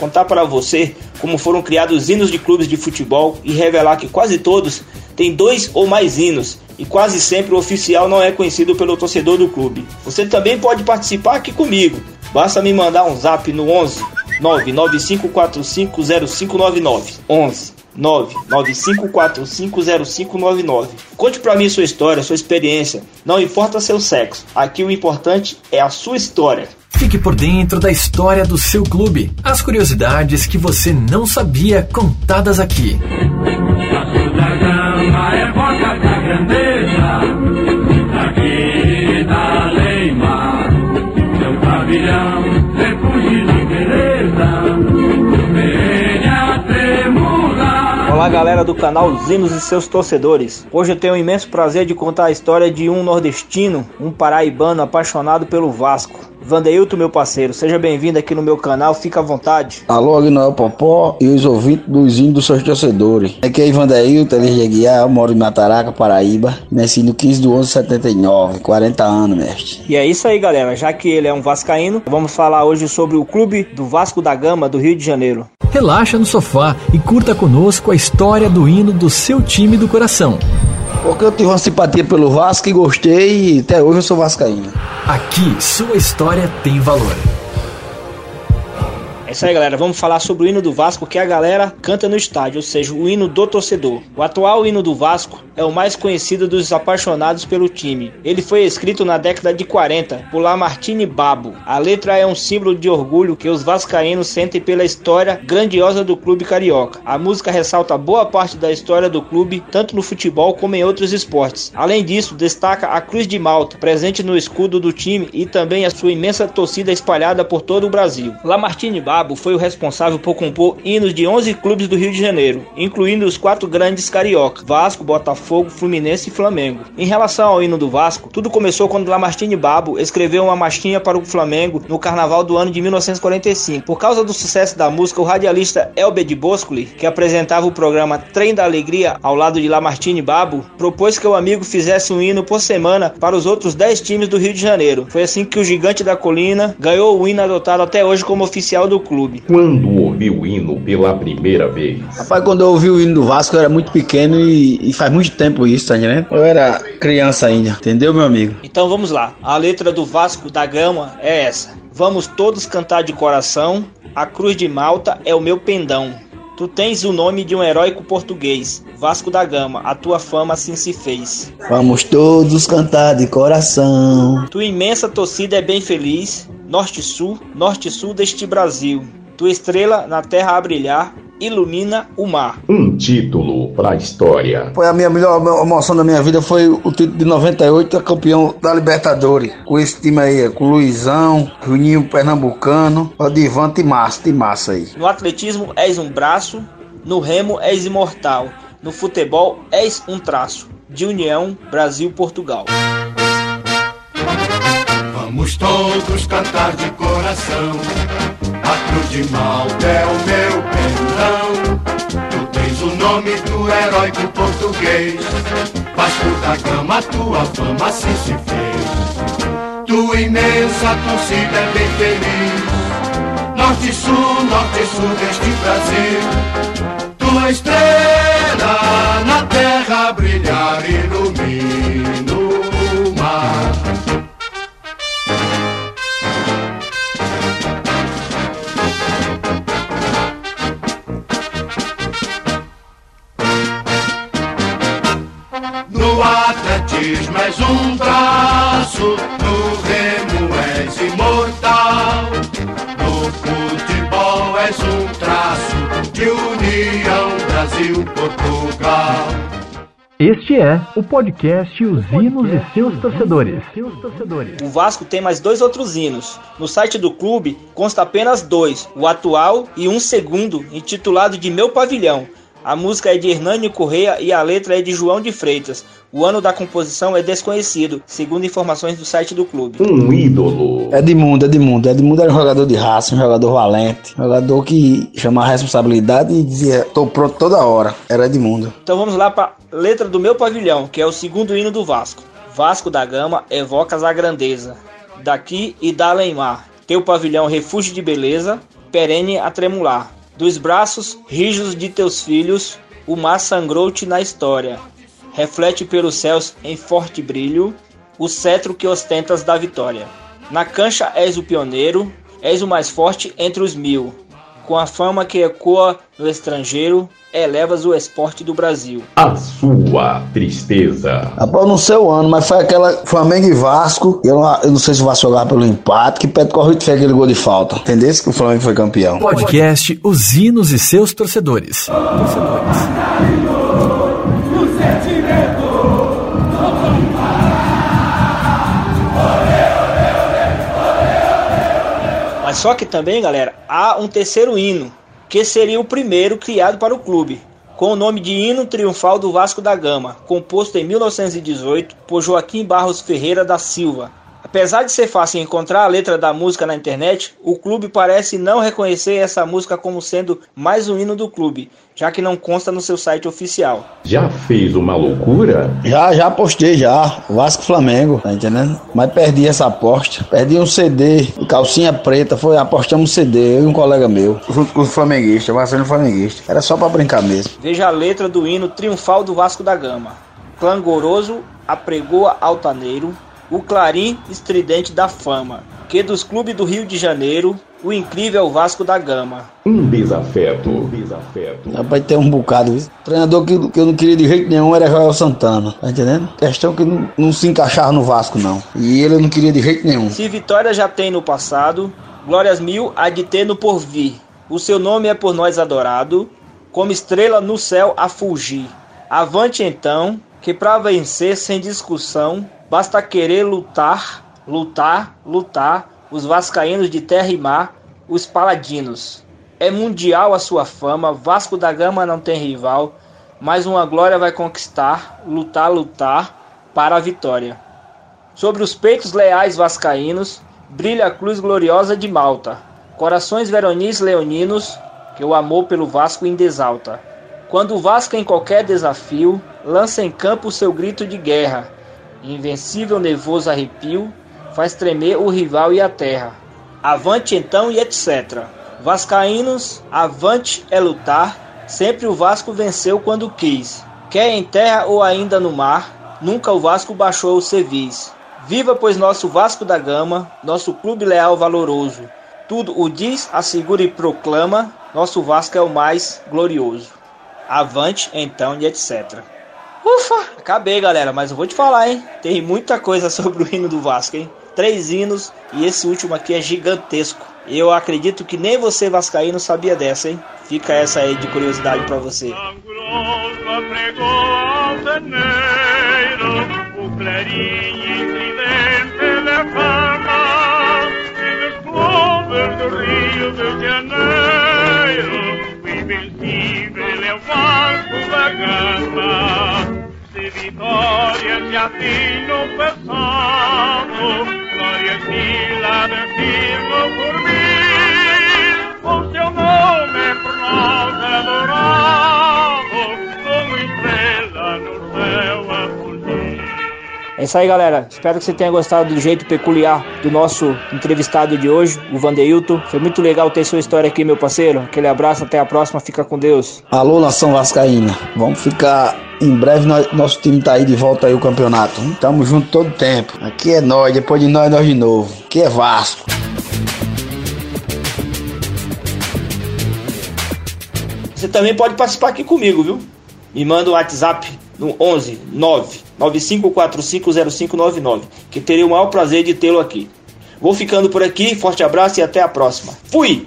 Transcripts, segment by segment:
contar para você como foram criados hinos de clubes de futebol e revelar que quase todos têm dois ou mais hinos e quase sempre o oficial não é conhecido pelo torcedor do clube. Você também pode participar aqui comigo. Basta me mandar um zap no 11 995450599 11 995450599. Conte para mim sua história, sua experiência. Não importa seu sexo. Aqui o importante é a sua história. Fique por dentro da história do seu clube. As curiosidades que você não sabia contadas aqui. Olá galera do canal Zinos e seus torcedores. Hoje eu tenho o imenso prazer de contar a história de um nordestino, um paraibano apaixonado pelo Vasco. Vandeilton, meu parceiro, seja bem-vindo aqui no meu canal, fica à vontade. Alô, Agnoel Popó e os ouvintes dos hinos dos seus torcedores. Aqui é Ivandeilton, Elis de Aguiar, eu moro em Mataraca, Paraíba. Nasci no 15 de 11 de 79, 40 anos, mestre. E é isso aí, galera. Já que ele é um vascaíno, vamos falar hoje sobre o clube do Vasco da Gama do Rio de Janeiro. Relaxa no sofá e curta conosco a história do hino do seu time do coração. Porque eu tive uma simpatia pelo Vasco e gostei e até hoje eu sou vascaíno. Aqui, sua história tem valor. É isso aí, galera. Vamos falar sobre o hino do Vasco que a galera canta no estádio, ou seja, o hino do torcedor. O atual hino do Vasco é o mais conhecido dos apaixonados pelo time. Ele foi escrito na década de 40 por Lamartine Babo. A letra é um símbolo de orgulho que os vascaínos sentem pela história grandiosa do clube carioca. A música ressalta boa parte da história do clube, tanto no futebol como em outros esportes. Além disso, destaca a Cruz de Malta, presente no escudo do time e também a sua imensa torcida espalhada por todo o Brasil. Lamartine Babo foi o responsável por compor hinos de 11 clubes do Rio de Janeiro, incluindo os quatro grandes carioca: Vasco, Botafogo, Fluminense e Flamengo. Em relação ao hino do Vasco, tudo começou quando Lamartine Babo escreveu uma marchinha para o Flamengo no carnaval do ano de 1945. Por causa do sucesso da música, o radialista Elber de Boscoli, que apresentava o programa Trem da Alegria ao lado de Lamartine Babo, propôs que o amigo fizesse um hino por semana para os outros 10 times do Rio de Janeiro. Foi assim que o Gigante da Colina ganhou o hino adotado até hoje como oficial do clube. Quando ouviu o hino pela primeira vez? Rapaz, quando eu ouvi o hino do Vasco eu era muito pequeno e, e faz muito tempo isso, tá entendendo? Eu era criança ainda, entendeu, meu amigo? Então vamos lá. A letra do Vasco da Gama é essa. Vamos todos cantar de coração. A cruz de Malta é o meu pendão. Tu tens o nome de um heróico português, Vasco da Gama, a tua fama assim se fez. Vamos todos cantar de coração. Tua imensa torcida é bem feliz, norte-sul, norte-sul deste Brasil. Tua estrela na terra a brilhar, ilumina o mar. Um título para a história. Foi a minha melhor emoção da minha vida foi o título de 98, a campeão da Libertadores. Com esse time aí, com o Luizão, Juninho Pernambucano, Odivante e Massa, de massa aí. No atletismo és um braço, no remo és imortal, no futebol és um traço. De união, Brasil-Portugal. Vamos todos cantar de coração. A cruz de Malta é o meu pendão. Tu tens o nome do heróico português. Vasco da Gama, tua fama assim se fez. Tua imensa torcida é bem feliz. Norte sul, norte sul deste Brasil. atletismo és um traço, no remo és imortal, no futebol és um traço de união Brasil-Portugal. Este é o podcast Os Hinos e Seus Torcedores. O Vasco tem mais dois outros hinos. No site do clube consta apenas dois, o atual e um segundo, intitulado de Meu Pavilhão, a música é de Hernânio Correia e a letra é de João de Freitas. O ano da composição é desconhecido, segundo informações do site do clube. Um ídolo. Edmundo, Edmundo. Edmundo era um jogador de raça, um jogador valente, um jogador que chamava a responsabilidade e dizia: tô pronto toda hora. Era Edmundo. Então vamos lá para letra do meu pavilhão, que é o segundo hino do Vasco. Vasco da Gama evocas a grandeza, daqui e da além-mar. Teu pavilhão refúgio de beleza, perene a tremular. Dos braços rijos de teus filhos, o mar sangrou-te na história. Reflete pelos céus em forte brilho o cetro que ostentas da vitória. Na cancha és o pioneiro, és o mais forte entre os mil. Com a fama que ecoa no estrangeiro, elevas o esporte do Brasil. A sua tristeza. Rapaz, não sei o ano, mas foi aquela Flamengo e Vasco. Eu, não- eu não sei se o Vasco jogava pelo empate, que Pedro Corrida fez aquele gol de falta. Entendeu? Que o Flamengo foi campeão. Podcast Os Hinos e seus torcedores. Mas só que também, galera, há um terceiro hino, que seria o primeiro criado para o clube, com o nome de Hino Triunfal do Vasco da Gama, composto em 1918 por Joaquim Barros Ferreira da Silva. Apesar de ser fácil encontrar a letra da música na internet, o clube parece não reconhecer essa música como sendo mais um hino do clube, já que não consta no seu site oficial. Já fez uma loucura? Já, já apostei já. Vasco Flamengo, tá entendendo? Mas perdi essa aposta. Perdi um CD, calcinha preta, foi apostamos um CD, eu e um colega meu. Junto com os flamenguistas, Vasco flamenguista. Era só pra brincar mesmo. Veja a letra do hino triunfal do Vasco da Gama. Clangoroso, apregoa altaneiro, o clarim estridente da fama, que dos clubes do Rio de Janeiro, o incrível Vasco da Gama. Um desafeto. Desafeto. Rapaz, tem um bocado. Viu? Treinador que, que eu não queria de jeito nenhum era Joel Santana, tá entendendo? Questão que não, não se encaixava no Vasco, não. E ele eu não queria de jeito nenhum. Se vitória já tem no passado, glórias mil há de ter no porvir. O seu nome é por nós adorado, como estrela no céu a fulgir. Avante então, que pra vencer sem discussão, basta querer lutar, lutar, lutar, os vascaínos de terra e mar, os paladinos. É mundial a sua fama, Vasco da Gama não tem rival, mais uma glória vai conquistar, lutar, lutar, para a vitória. Sobre os peitos leais vascaínos brilha a cruz gloriosa de Malta. Corações veronis leoninos que o amor pelo Vasco indesalta. Quando o Vasco em qualquer desafio lança em campo o seu grito de guerra, invencível nevoso arrepio faz tremer o rival e a terra. Avante então e etc. Vascaínos, avante é lutar. Sempre o Vasco venceu quando quis. Quer em terra ou ainda no mar, nunca o Vasco baixou o servis. Viva, pois, nosso Vasco da Gama, nosso clube leal valoroso. Tudo o diz, assegura e proclama, nosso Vasco é o mais glorioso. Avante, então, e etc. Ufa, acabei, galera, mas eu vou te falar, hein? Tem muita coisa sobre o hino do Vasco, hein? Três hinos e esse último aqui é gigantesco. Eu acredito que nem você, Vascaíno, sabia dessa, hein? Fica essa aí de curiosidade pra você. O vitórias já tem no passado, glórias mil há de vir no porvir, o seu nome é por nós adorado, como estrela no céu. É isso aí, galera. Espero que você tenha gostado do jeito peculiar do nosso entrevistado de hoje, o Vandeilton. Foi muito legal ter sua história aqui, meu parceiro. Aquele abraço, até a próxima. Fica com Deus. Alô, nação vascaína. Vamos ficar em breve. nós- nosso time tá aí de volta aí o campeonato. Tamo junto todo tempo. Aqui é nós, depois de nós, nós de novo. Aqui é Vasco. Você também pode participar aqui comigo, viu? Me manda um WhatsApp no 11 9 95450599, que terei o maior prazer de tê-lo aqui. Vou ficando por aqui, forte abraço e até a próxima. Fui!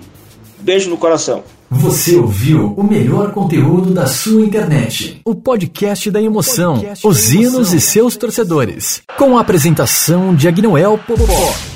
Beijo no coração. Você ouviu o melhor conteúdo da sua internet. O podcast da emoção, podcast os hinos e seus torcedores. Com a apresentação de Agnoel Popó.